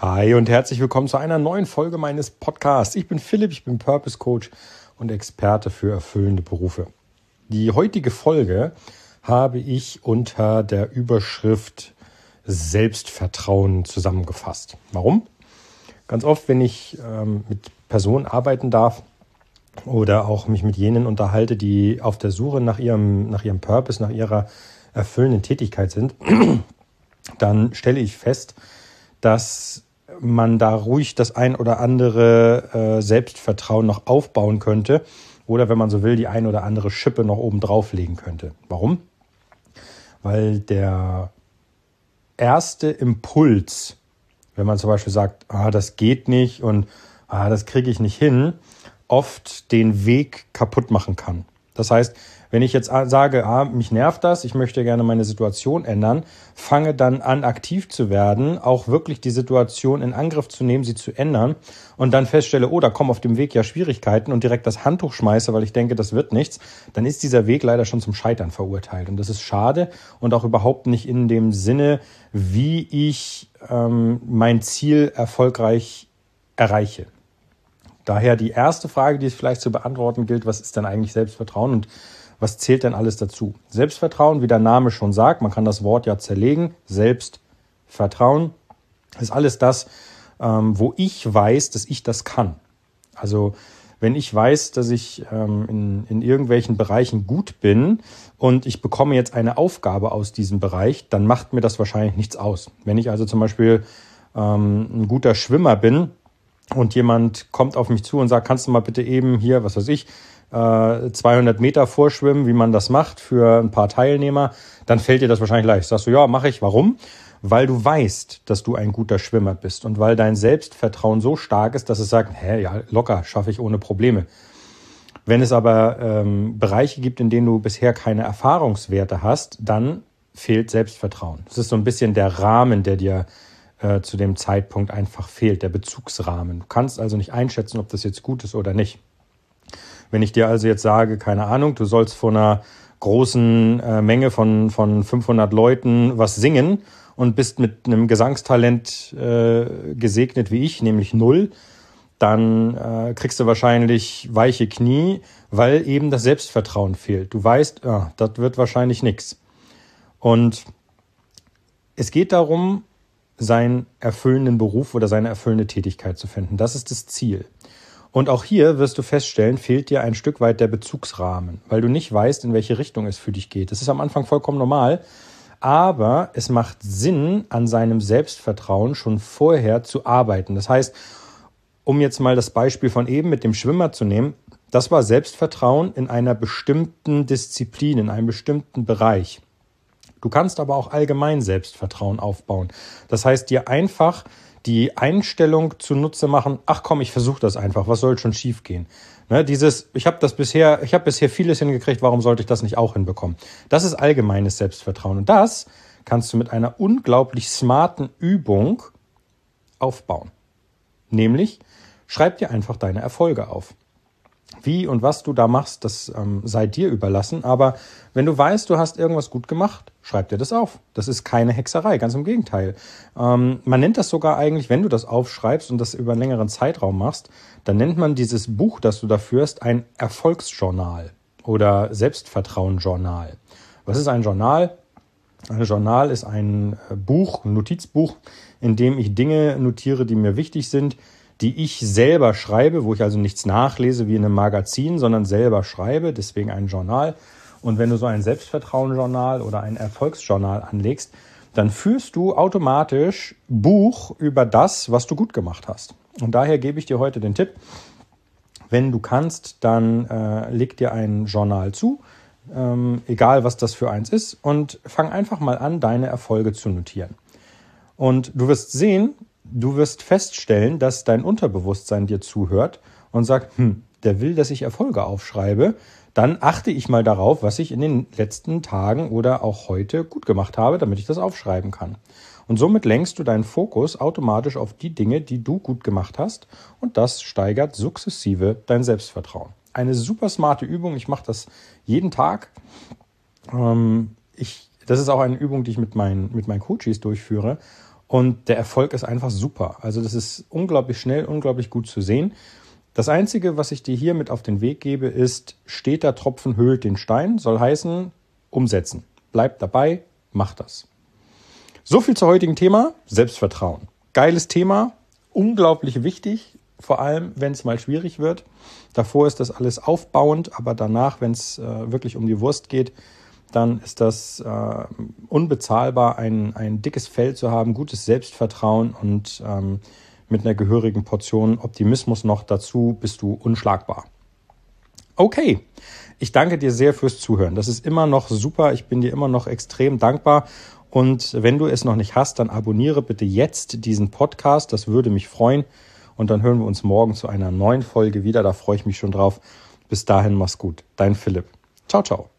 Hi und herzlich willkommen zu einer neuen Folge meines Podcasts. Ich bin Philipp, ich bin Purpose Coach und Experte für erfüllende Berufe. Die heutige Folge habe ich unter der Überschrift Selbstvertrauen zusammengefasst. Warum? Ganz oft, wenn ich ähm, mit Personen arbeiten darf oder auch mich mit jenen unterhalte, die auf der Suche nach ihrem, nach ihrem Purpose, nach ihrer erfüllenden Tätigkeit sind, dann stelle ich fest, dass man da ruhig das ein oder andere äh, Selbstvertrauen noch aufbauen könnte oder wenn man so will, die ein oder andere Schippe noch oben drauflegen könnte. Warum? Weil der erste Impuls, wenn man zum Beispiel sagt, ah, das geht nicht und ah, das kriege ich nicht hin, oft den Weg kaputt machen kann. Das heißt, wenn ich jetzt sage, ah, mich nervt das, ich möchte gerne meine Situation ändern, fange dann an, aktiv zu werden, auch wirklich die Situation in Angriff zu nehmen, sie zu ändern und dann feststelle, oh, da kommen auf dem Weg ja Schwierigkeiten und direkt das Handtuch schmeiße, weil ich denke, das wird nichts, dann ist dieser Weg leider schon zum Scheitern verurteilt. Und das ist schade und auch überhaupt nicht in dem Sinne, wie ich ähm, mein Ziel erfolgreich erreiche. Daher die erste Frage, die es vielleicht zu beantworten gilt, was ist denn eigentlich Selbstvertrauen und was zählt denn alles dazu? Selbstvertrauen, wie der Name schon sagt, man kann das Wort ja zerlegen, Selbstvertrauen ist alles das, ähm, wo ich weiß, dass ich das kann. Also wenn ich weiß, dass ich ähm, in, in irgendwelchen Bereichen gut bin und ich bekomme jetzt eine Aufgabe aus diesem Bereich, dann macht mir das wahrscheinlich nichts aus. Wenn ich also zum Beispiel ähm, ein guter Schwimmer bin, und jemand kommt auf mich zu und sagt, kannst du mal bitte eben hier, was weiß ich, 200 äh, Meter vorschwimmen, wie man das macht für ein paar Teilnehmer, dann fällt dir das wahrscheinlich leicht. Sagst du, ja, mache ich. Warum? Weil du weißt, dass du ein guter Schwimmer bist und weil dein Selbstvertrauen so stark ist, dass es sagt, hä, ja, locker, schaffe ich ohne Probleme. Wenn es aber ähm, Bereiche gibt, in denen du bisher keine Erfahrungswerte hast, dann fehlt Selbstvertrauen. Das ist so ein bisschen der Rahmen, der dir äh, zu dem Zeitpunkt einfach fehlt, der Bezugsrahmen. Du kannst also nicht einschätzen, ob das jetzt gut ist oder nicht. Wenn ich dir also jetzt sage, keine Ahnung, du sollst vor einer großen äh, Menge von, von 500 Leuten was singen und bist mit einem Gesangstalent äh, gesegnet wie ich, nämlich null, dann äh, kriegst du wahrscheinlich weiche Knie, weil eben das Selbstvertrauen fehlt. Du weißt, ja, das wird wahrscheinlich nichts. Und es geht darum, seinen erfüllenden Beruf oder seine erfüllende Tätigkeit zu finden. Das ist das Ziel. Und auch hier wirst du feststellen, fehlt dir ein Stück weit der Bezugsrahmen, weil du nicht weißt, in welche Richtung es für dich geht. Das ist am Anfang vollkommen normal, aber es macht Sinn, an seinem Selbstvertrauen schon vorher zu arbeiten. Das heißt, um jetzt mal das Beispiel von eben mit dem Schwimmer zu nehmen, das war Selbstvertrauen in einer bestimmten Disziplin, in einem bestimmten Bereich. Du kannst aber auch allgemein Selbstvertrauen aufbauen. Das heißt, dir einfach die Einstellung zunutze machen, ach komm, ich versuche das einfach, was soll schon schiefgehen? Ne, dieses, ich habe das bisher, ich habe bisher vieles hingekriegt, warum sollte ich das nicht auch hinbekommen? Das ist allgemeines Selbstvertrauen. Und das kannst du mit einer unglaublich smarten Übung aufbauen. Nämlich, schreib dir einfach deine Erfolge auf. Wie und was du da machst, das ähm, sei dir überlassen. Aber wenn du weißt, du hast irgendwas gut gemacht, schreib dir das auf. Das ist keine Hexerei, ganz im Gegenteil. Ähm, man nennt das sogar eigentlich, wenn du das aufschreibst und das über einen längeren Zeitraum machst, dann nennt man dieses Buch, das du da führst, ein Erfolgsjournal oder Selbstvertrauenjournal. Was ist ein Journal? Ein Journal ist ein äh, Buch, ein Notizbuch, in dem ich Dinge notiere, die mir wichtig sind, die ich selber schreibe, wo ich also nichts nachlese wie in einem Magazin, sondern selber schreibe, deswegen ein Journal. Und wenn du so ein Selbstvertrauensjournal oder ein Erfolgsjournal anlegst, dann führst du automatisch Buch über das, was du gut gemacht hast. Und daher gebe ich dir heute den Tipp, wenn du kannst, dann äh, leg dir ein Journal zu, ähm, egal was das für eins ist, und fang einfach mal an, deine Erfolge zu notieren. Und du wirst sehen, du wirst feststellen, dass dein Unterbewusstsein dir zuhört und sagt, hm, der will, dass ich Erfolge aufschreibe, dann achte ich mal darauf, was ich in den letzten Tagen oder auch heute gut gemacht habe, damit ich das aufschreiben kann. Und somit lenkst du deinen Fokus automatisch auf die Dinge, die du gut gemacht hast und das steigert sukzessive dein Selbstvertrauen. Eine super smarte Übung, ich mache das jeden Tag. Ähm, ich, das ist auch eine Übung, die ich mit meinen, mit meinen Coaches durchführe und der Erfolg ist einfach super. Also das ist unglaublich schnell, unglaublich gut zu sehen. Das Einzige, was ich dir hier mit auf den Weg gebe, ist, steter Tropfen höhlt den Stein, soll heißen, umsetzen. Bleib dabei, mach das. So viel zum heutigen Thema, Selbstvertrauen. Geiles Thema, unglaublich wichtig, vor allem wenn es mal schwierig wird. Davor ist das alles aufbauend, aber danach, wenn es äh, wirklich um die Wurst geht, dann ist das äh, unbezahlbar, ein, ein dickes Fell zu haben, gutes Selbstvertrauen und ähm, mit einer gehörigen Portion Optimismus noch dazu bist du unschlagbar. Okay, ich danke dir sehr fürs Zuhören. Das ist immer noch super. Ich bin dir immer noch extrem dankbar. Und wenn du es noch nicht hast, dann abonniere bitte jetzt diesen Podcast. Das würde mich freuen. Und dann hören wir uns morgen zu einer neuen Folge wieder. Da freue ich mich schon drauf. Bis dahin, mach's gut. Dein Philipp. Ciao, ciao.